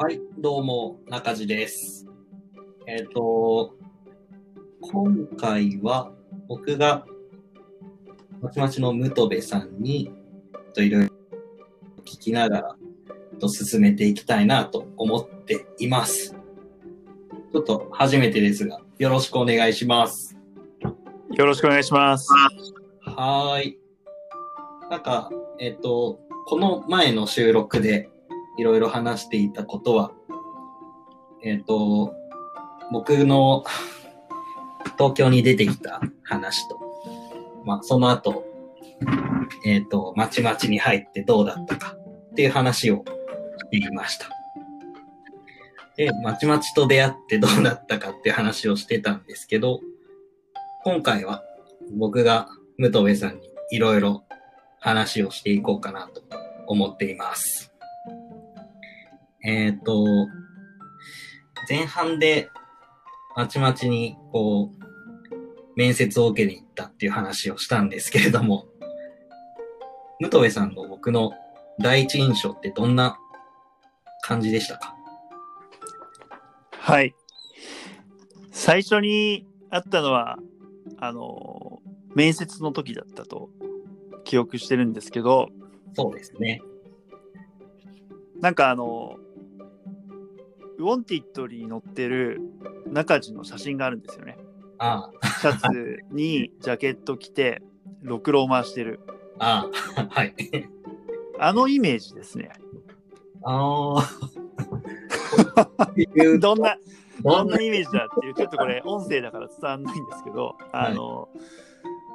はい、どうも、中地です。えっ、と、今回は僕が、まちまちの武藤部さんに、といろいろ聞きながら、と進めていきたいなと思っています。ちょっと初めてですが、よろしくお願いします。よろしくお願いします。はーい。なんか、えっ、と、この前の収録でいろいろ話していたことは、えっ、と、僕の東京に出てきた話と、まあ、その後、えっ、と、まちまちに入ってどうだったかっていう話をしていました。で、まちまちと出会ってどうだったかっていう話をしてたんですけど、今回は僕が武藤部さんにいろいろ話をしていこうかなと思っています。えっ、と、前半でまちまちにこう、面接を受けに行ったっていう話をしたんですけれども、武藤部さんの僕の第一印象ってどんな感じでしたか？はい。最初に会ったのは、あの、面接の時だったと記憶してるんですけど、そうですね。なんかあの、ウォンティッドに載ってる中地の写真があるんですよね。あシャツにジャケット着て、ろくろを回してる。あ、ああ、はい。あのイメージですね。ああ。どんな、どどんなイメージだっていう、ちょっとこれ音声だから伝わんないんですけど、あの、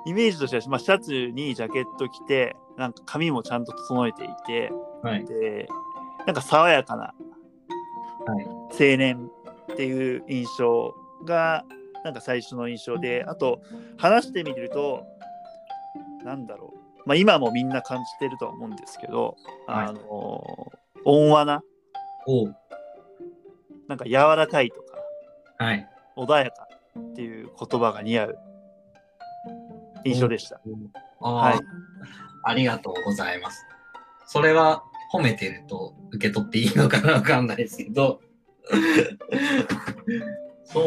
イメージとしては、まあ、シャツにジャケット着て、なんか髪もちゃんと整えていて、はい。で、なんか爽やかなはい。青年っていう印象が、なんか最初の印象で、あと、話してみると、なんだろう。まあ、今もみんな感じてるとは思うんですけど、はいあの、温和な。なんか柔らかいとか、はい。穏やかっていう言葉が似合う印象でした。はい。ありがとうございます。それは褒めてると受け取っていいのかなわかんないですけど。そう。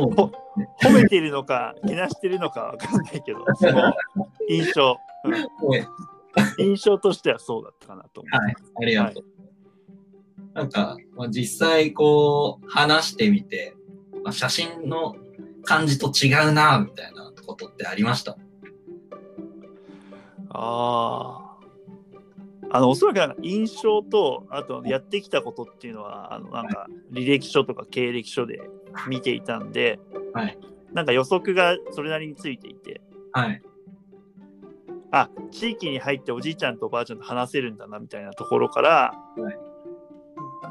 褒めてるのか、けなしてるのかわかんないけど、その印象、うんはい。印象としてはそうだったかなと思う。ありがとう。なんか、まあ、実際こう話してみて、まあ、写真の感じと違うな、みたいなことってありました？ああ。あの、おそらくなんか印象と、あとやってきたことっていうのは、あの、なんか履歴書とか経歴書で見ていたんで、はい。なんか予測がそれなりについていて、はい。あ、地域に入っておじいちゃんとおばあちゃんと話せるんだなみたいなところから、はい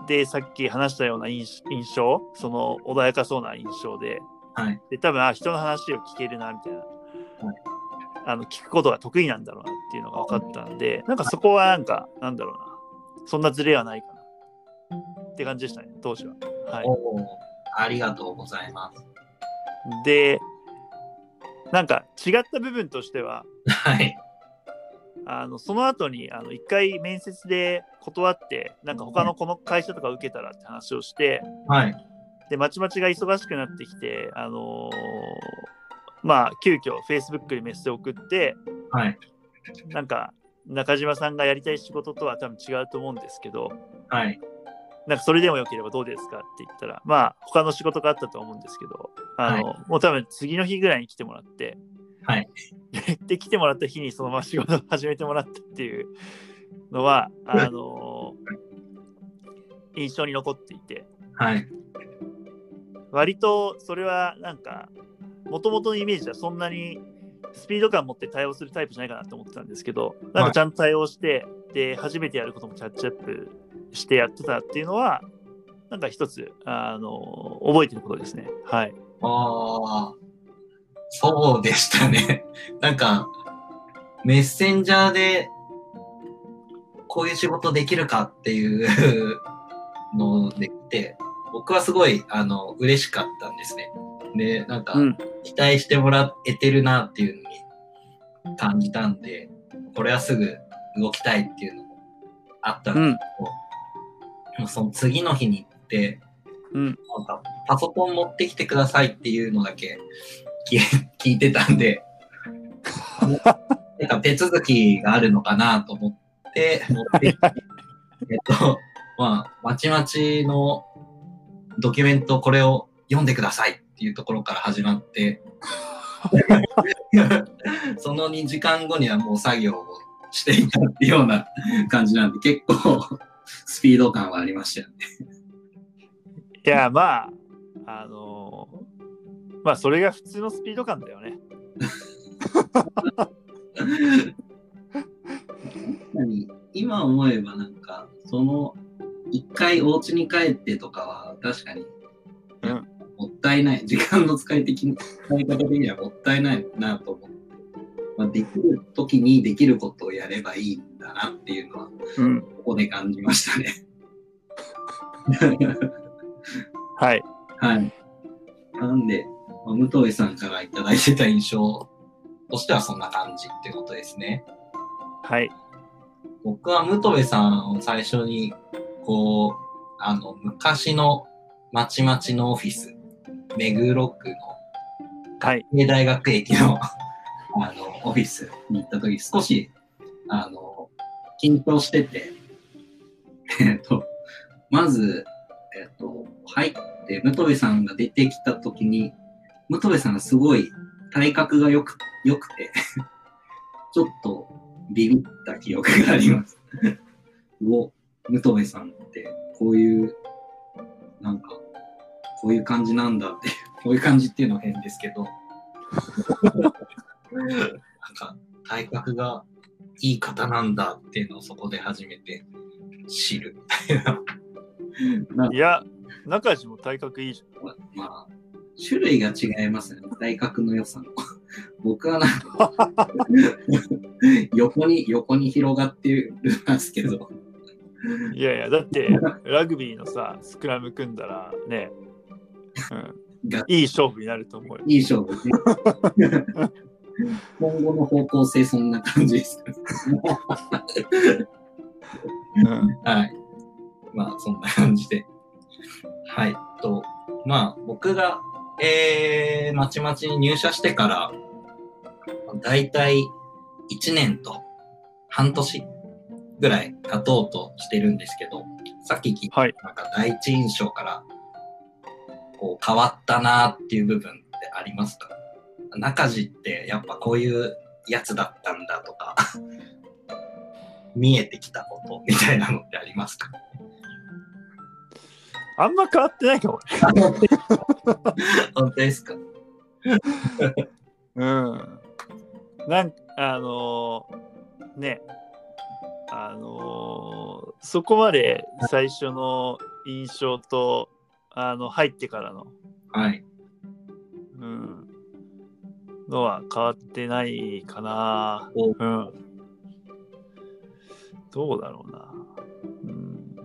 で、さっき話したような印印象、その穏やかそうな印象で、はい。で、多分、あ、人の話を聞けるなみたいな、はいあの、聞くことが得意なんだろうなっていうのが分かったんで、なんかそこはなんか、なんだろうな、そんなズレはないかなって感じでしたね、当時は。はい。ありがとうございます。で、なんか違った部分としては、はい。あのその後にあの一回面接で断ってなんか他のこの会社とか受けたらって話をしてはい。でまちまちが忙しくなってきてあのーまあ急遽 Facebook にメッセージを送ってはい。なんか中島さんがやりたい仕事とは多分違うと思うんですけどはい。なんかそれでもよければどうですかって言ったらまあ他の仕事があったと思うんですけどあの、もう多分次の日ぐらいに来てもらってはい。で来てもらった日にそのまま仕事を始めてもらったっていうのはあの 印象に残っていてはい。割とそれはなんかもともとのイメージはそんなにスピード感持って対応するタイプじゃないかなと思ってたんですけどなんかちゃんと対応して、で初めてやることもキャッチアップしてやってたっていうのはなんか一つあの覚えてることですねはいああ、そうでしたね。なんか、メッセンジャーで、こういう仕事できるかっていうのできて、僕はすごい、あの、嬉しかったんですね。で、なんか、うん期待してもらえてるなっていうのに感じたんで、これはすぐ動きたいっていうのもあったんですけど、もうその次の日にって、うん。なんかパソコン持ってきてくださいっていうのだけ聞 聞いてたんで、なんか手続きがあるのかなと思って、持ってきて、えっと、まあ、まちまちのドキュメントこれを読んでくださいっていうところから始まって、その2時間後にはもう作業をしていたっていうような感じなんで、結構スピード感はありましたよね。いや、まあ、あのーまあ、それが普通のスピード感だよね。何今思えばなんか、その一回お家に帰ってとかは確かに、うんもったいない。時間の使い的な使い方的にはもったいないなと思って。まあ、できる時にできることをやればいいんだなっていうのは、うん。ここで感じましたね。はい。はい。なんで、まあ、武藤さんからいただいてた印象としてはそんな感じってことですね。はい。僕は武藤さんを最初に、こう、あの、昔のまちまちのオフィス、目黒区のはい。経大学駅の あのオフィスに行った時少し、あの、緊張してて、えっと、まず、えっと、入って、武藤さんが出てきた時に、武藤さんがすごい体格がよく、良くて、ちょっとビビった記憶があります。お、武藤さんって、こういう、なんか、こういう感じなんだって、こういう感じっていうのは変ですけど、なんか、体格がいい方なんだっていうのをそこで初めて知るみたいな。いや、中地も体格いいじまあ、種類が違いますね、体格の良さの。僕はなんか、横に、横に広がってるんですけど、ゃん。いやいや、だって、ラグビーのさ、スクラム組んだらね、いい勝負になると思うよ。いい勝負ね。今後の方向性そんな感じです。うん。はい。まあ、そんな感じで。はい。と、まあ、僕が、えー、まちまちに入社してから、だいたい1年と半年ぐらい経とうとしてるんですけど、さっき聞いた、はい。なんか第一印象から、こう、変わったなっていう部分ってありますか？中地ってやっぱこういうやつだったんだとか、見えてきたことみたいなのってありますか？あんま変わってないかも。本当ですか？うん。なんあのーね、あのーそこまで最初の印象と、あの、入ってからの、はい。うん、のは変わってないかな。おうん。どうだろうな。うん、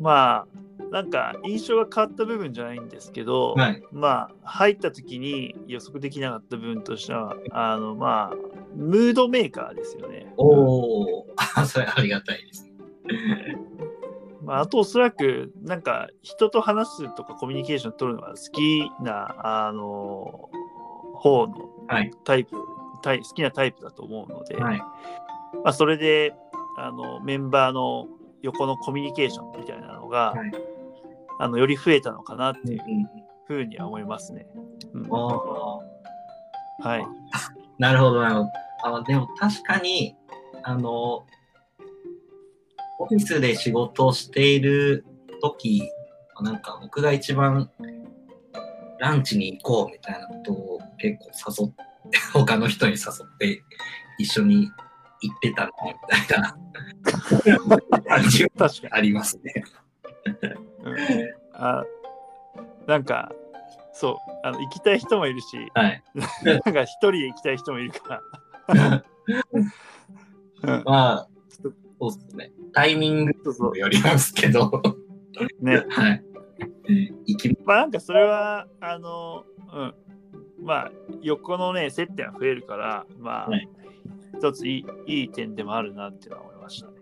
まあ、なんか印象が変わった部分じゃないんですけど、はい。まあ、入った時に予測できなかった部分としては、あの、まあ、ムードメーカーですよね。おー、あ、それありがたいですね。まあ、あと、おそらく、なんか、人と話すとかコミュニケーション取るのが好きな、あの、方のはい。タイプ、タイ好きなタイプだと思うので、はい。まあ、それで、あの、メンバーの横のコミュニケーションみたいなのが、はいあの、より増えたのかなっていううんふうには思いますね。うんはい。なるほど、なるほど。あでも確かに、あの、オフィスで仕事をしている時、なんか僕が一番ランチに行こうみたいなことを結構誘って、他の人に誘って一緒に行ってたな、みたいな 感じは確かに。ありますね。うんあなんか、そうあの、行きたい人もいるし、はい。なんか一人で行きたい人もいるから。うん、まあ、そうですね。タイミングにもよりますけど、ね。はい。まあなんかそれは、あの、うん。まあ、横のね、接点は増えるから、まあ、はい一ついいいい点でもあるなっていうのは思いましたね。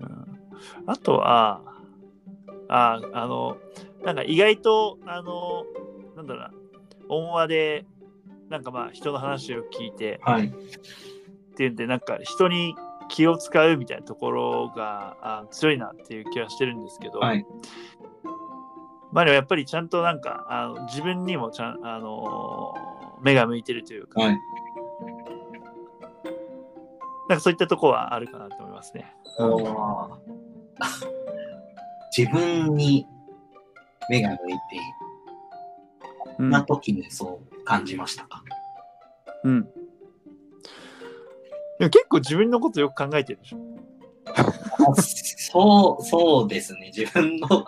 うん、あとは、ああ、あの、なんか意外と、あの、なんだろうな、音話で、なんかまあ人の話を聞いて、はい。っていうんで、なんか人に気を使うみたいなところがあ強いなっていう気はしてるんですけど、はい。まあでもやっぱりちゃんとなんかあの自分にもちゃん、あのー目が向いてるというか、はい。なんかそういったところはあるかなと思いますね。自分に目が向いている。うんな時にそう感じましたか、うん。でも結構自分のことよく考えてるでしょ。そう、そうですね。自分のこ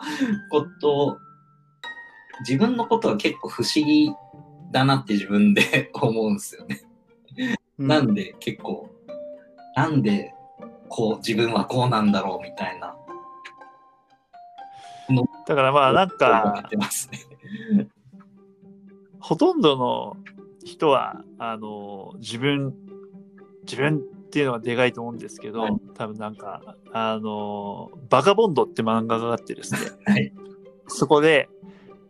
と、自分のことは結構不思議だなって自分で 思うんですよね。なんで結構、なんでこう自分はこうなんだろうみたいな。だからまあなん声か。ほとんどの人はあの自分自分っていうのがでかいと思うんですけど、はい。多分なんかあのバカボンドって漫画があってですね。はい。そこで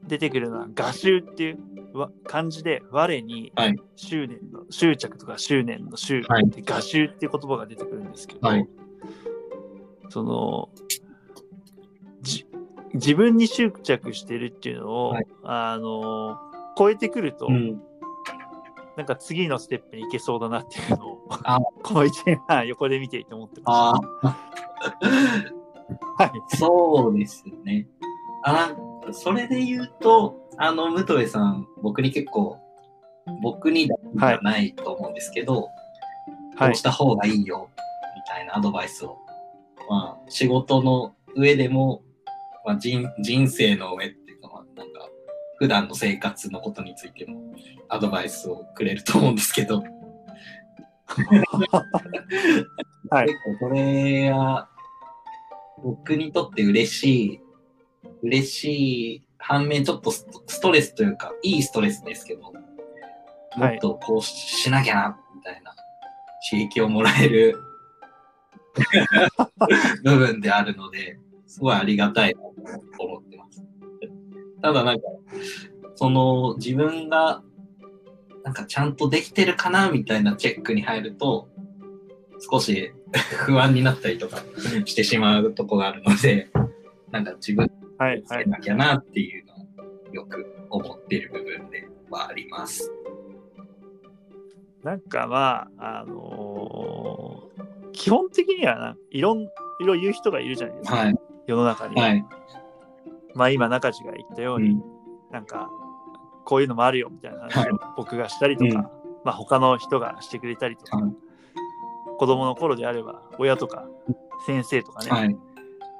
出てくるのは画集っていうわ漢字で我にはい。執念の執着とか執念の執はい。で画集っていう言葉が出てくるんですけど、はい。そのじ自分に執着してるっていうのを、はい。あの超えてくると、うん。なんか次のステップに行けそうだなっていうのをあこの一年半横で見ていて思ってまあした。はい。あ、そうですね。あ、それで言うと、あの、武藤さん、僕に結構、僕にだけじゃないと思うんですけど、はいこうし。た方がいいよ、みたいなアドバイスを、まあ、仕事の上でも、まあ、人人生の上っていうか、まあ、なんか、普段の生活のことについても、アドバイスをくれると思うんですけど、はい。結構これは、僕にとって嬉しい、嬉しい反面、ちょっとストレスというか、いいストレスですけど、もっとこうしなきゃな、みたいな刺激をもらえる 部分であるので、すごいありがたいなと思ってます。ただなんか、その自分がなんかちゃんとできてるかなみたいなチェックに入ると、少し不安になったりとかしてしまうとこがあるので、なんか自分はい。はい。つけなきゃなっていうのをよく思ってる部分ではあります。なんかまあ、あのー基本的にはないろんいろ言う人がいるじゃないですか、はい。世の中に。はい。まあ今、中地が言ったように、うん。なんか、こういうのもあるよみたいな話はいを僕がしたりとか、うんまあ他の人がしてくれたりとか、はい子供の頃であれば親とか先生とかね、はい。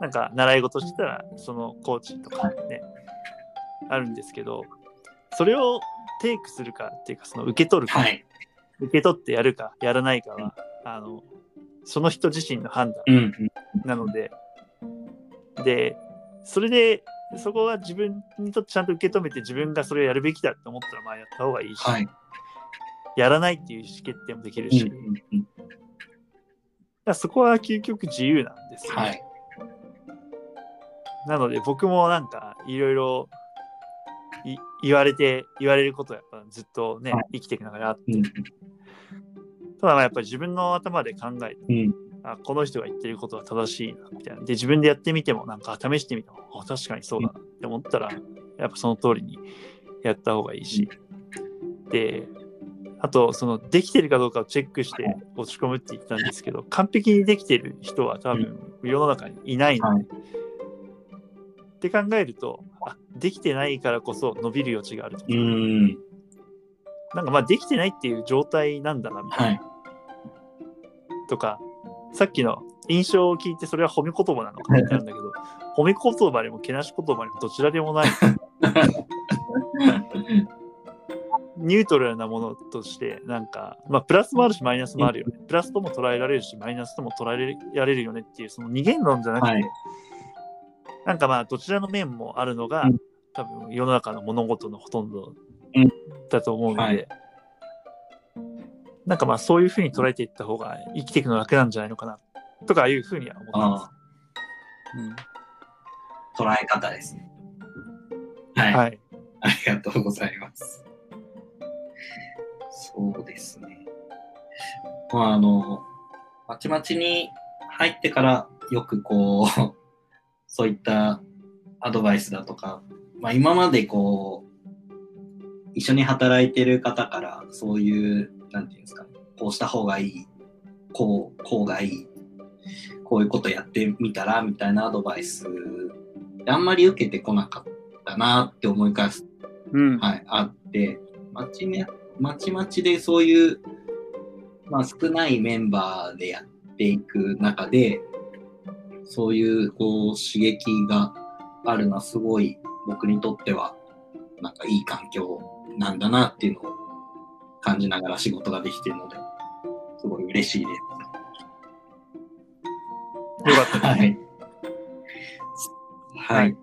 なんか習い事してたらそのコーチとかね、あるんですけど、それをテイクするかっていうか、その受け取るか、はい。受け取ってやるかやらないかは、あの、その人自身の判断うん。なので、で、それで、そこは自分にとってちゃんと受け止めて自分がそれをやるべきだって思ったらまあやった方がいいし、はい。やらないっていう意思決定もできるし、うんだそこは究極自由なんですよね、はい。なので僕もなんかいろいろい言われて言われることはやっぱずっとね、はい生きていく中であって、うん。ただまあやっぱり自分の頭で考えてうん。あこの人が言ってることは正しいなみたいな。で自分でやってみてもなんか試してみてもあ確かにそうだなって思ったらやっぱその通りにやった方がいいし、であとそのできてるかどうかをチェックして落ち込むって言ったんですけど完璧にできてる人は多分世の中にいないので、はい。って考えるとあできてないからこそ伸びる余地があるとか、うん。なんかまあできてないっていう状態なんだなみたいな、はい。とかさっきの印象を聞いてそれは褒め言葉なのかってあるんだけど褒め言葉にもけなし言葉にもどちらでもない。ニュートラルなものとしてなんかまあプラスもあるしマイナスもあるよね。プラスとも捉えられるしマイナスとも捉えられるよねっていうその二元論じゃなくて、はいなんかまあどちらの面もあるのが、うん。多分世の中の物事のほとんどうん。だと思うので、はいなんかまあそういうふうに捉えていった方が生きていくの楽なんじゃないのかなとかいうふうには思ってます。うん捉え方ですね。はい。はい。ありがとうございます。そうですね。まあ、あの、まちまちに入ってからよくこう、そういったアドバイスだとか、まあ今までこう、一緒に働いてる方からそういう、なんていうんですかね、こうした方がいい、こう、こうがいい、こういうことやってみたら、みたいなアドバイス、あんまり受けてこなかったなって思い返す。うん。はい、あって、まちね、まちまちでそういう、まあ、少ないメンバーでやっていく中で、そういうこう刺激があるのはすごい僕にとっては、なんかいい環境なんだなっていうのを感じながら仕事ができているので、すごい嬉しいです。よかったです。はい。はい。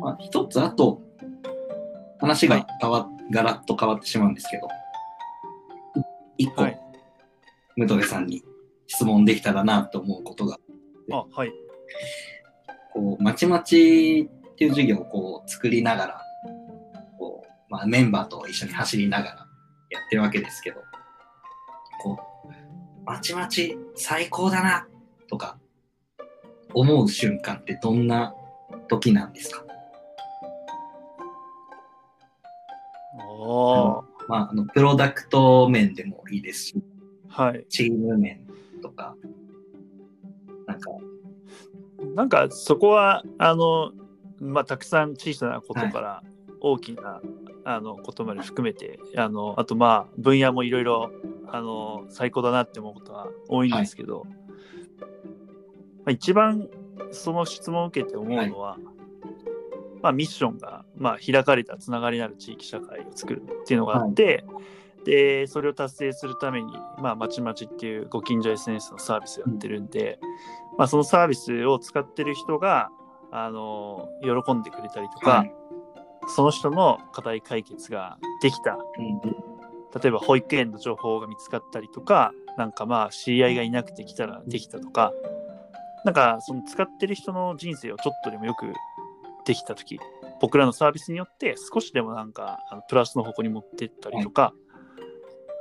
まあ、一つあと、話が変わ、ガラッと変わってしまうんですけど、い一個、はいムトゲさんに質問できたらなと思うことが、あ、はい。こう、まちまちっていう授業をこう作りながら、こう、まあ、メンバーと一緒に走りながらやってるわけですけど、こう、まちまち最高だなとか、思う瞬間ってどんな時なんですか？おー。まあ、あの、プロダクト面でもいいですし、はい。チーム面とか、なんか、なんかそこはあの、まあ、たくさん小さなことから大きな、あのことまで含めてあのあとまあ分野もいろいろあの最高だなって思うことは多いんですけど、まあ、一番その質問を受けて思うのは、まあ、ミッションが、まあ、開かれたつながりのある地域社会を作るっていうのがあって、でそれを達成するために、まあ、まちまちっていうご近所 SNS のサービスをやってるんで、まあ、そのサービスを使ってる人があの喜んでくれたりとか、はいその人の課題解決ができた。例えば保育園の情報が見つかったりとかなんかまあ知り合いがいなくて来たらできたとか。なんかその使ってる人の人生をちょっとでもよくできた時僕らのサービスによって少しでもなんかあのプラスの方向に持ってったりとか、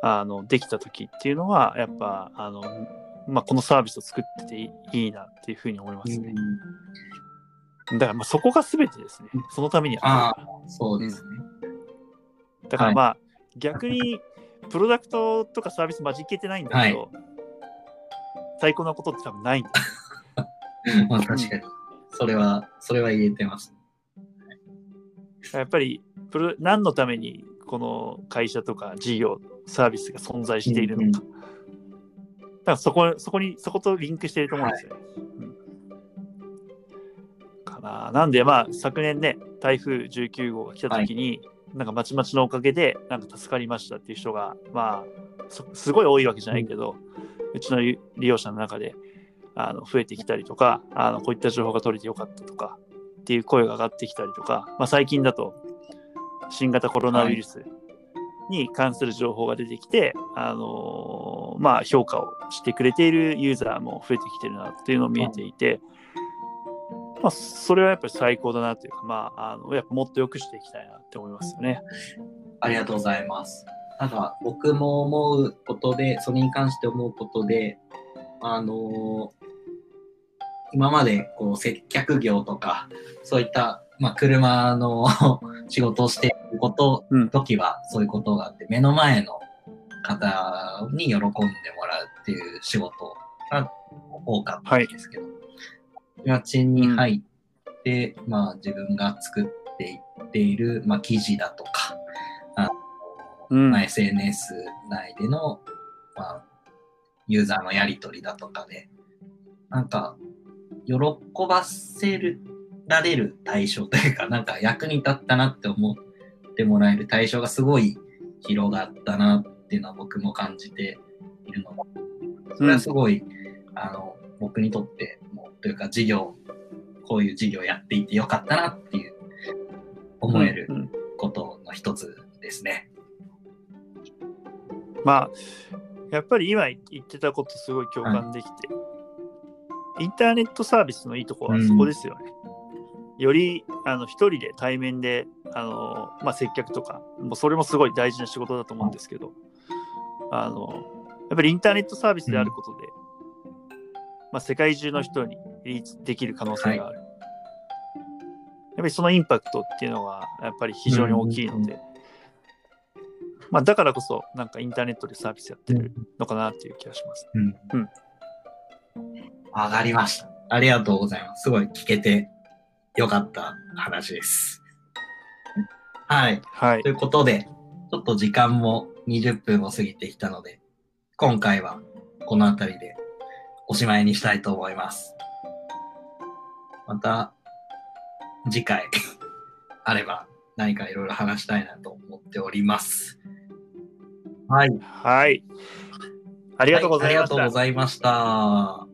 あのできた時っていうのはやっぱあの、まあ、このサービスを作ってていいなっていうふうに思いますね。だからまあそこが全てですね。そのためにああ、そうですね。だからまあ、逆にプロダクトとかサービス混じけてないんだけど、最高なことって多分ないんだ。よ まあ確かに。それは、それは言えてます。やっぱりプロ何のためにこの会社とか事業サービスが存在しているのか、だからそこそこにそことリンクしていると思うんですよね、うんかななんでまあ昨年ね台風19号が来た時に、なんかまちまちのおかげでなんか助かりましたっていう人がまあそすごい多いわけじゃないけど、うちの利用者の中であの増えてきたりとかあのこういった情報が取れてよかったとかっていう声が上がってきたりとか、まあ、最近だと新型コロナウイルスに関する情報が出てきて、あのーまあ、評価をしてくれているユーザーも増えてきてるなっていうのを見えていて、まあ、それはやっぱり最高だなというか、まあ、あのやっぱもっと良くしていきたいなって思いますよね。ありがとうございます。なんか僕も思うことで、それに関して思うことで、あのー今までこう接客業とか、そういった、まあ、車の 仕事をしていること、うん時はそういうことがあって、目の前の方に喜んでもらうっていう仕事が多かったんですけど、家賃に入って、まあ自分が作っていっている、まあ、記事だとか、あのうん。まあ、SNS 内での、まあ、ユーザーのやり取りだとかで、なんか、喜ばせるられる対象というか、なんか役に立ったなって思ってもらえる対象がすごい広がったなっていうのは僕も感じているので、それはすごい、あの、僕にとっても、というか事業、こういう事業やっていてよかったなっていう思えるうんうんことの一つですね。まあ、やっぱり今言ってたことすごい共感できて、インターネットサービスのいいところはそこですよね。よりあの一人で対面であの、まあ、接客とかもうそれもすごい大事な仕事だと思うんですけどあのやっぱりインターネットサービスであることで、まあ、世界中の人にリーチできる可能性がある、やっぱりそのインパクトっていうのはやっぱり非常に大きいので、まあ、だからこそなんかインターネットでサービスやってるのかなっていう気がします。うん。うんわかりました。ありがとうございます。すごい聞けてよかった話です。はい。はいとい。うことで、ちょっと時間も20分を過ぎてきたので、今回はこの辺りでおしまいにしたいと思います。また次回 あれば何かいろいろ話したいなと思っております。はい。はい。ありがとうございました。はありがとうございました。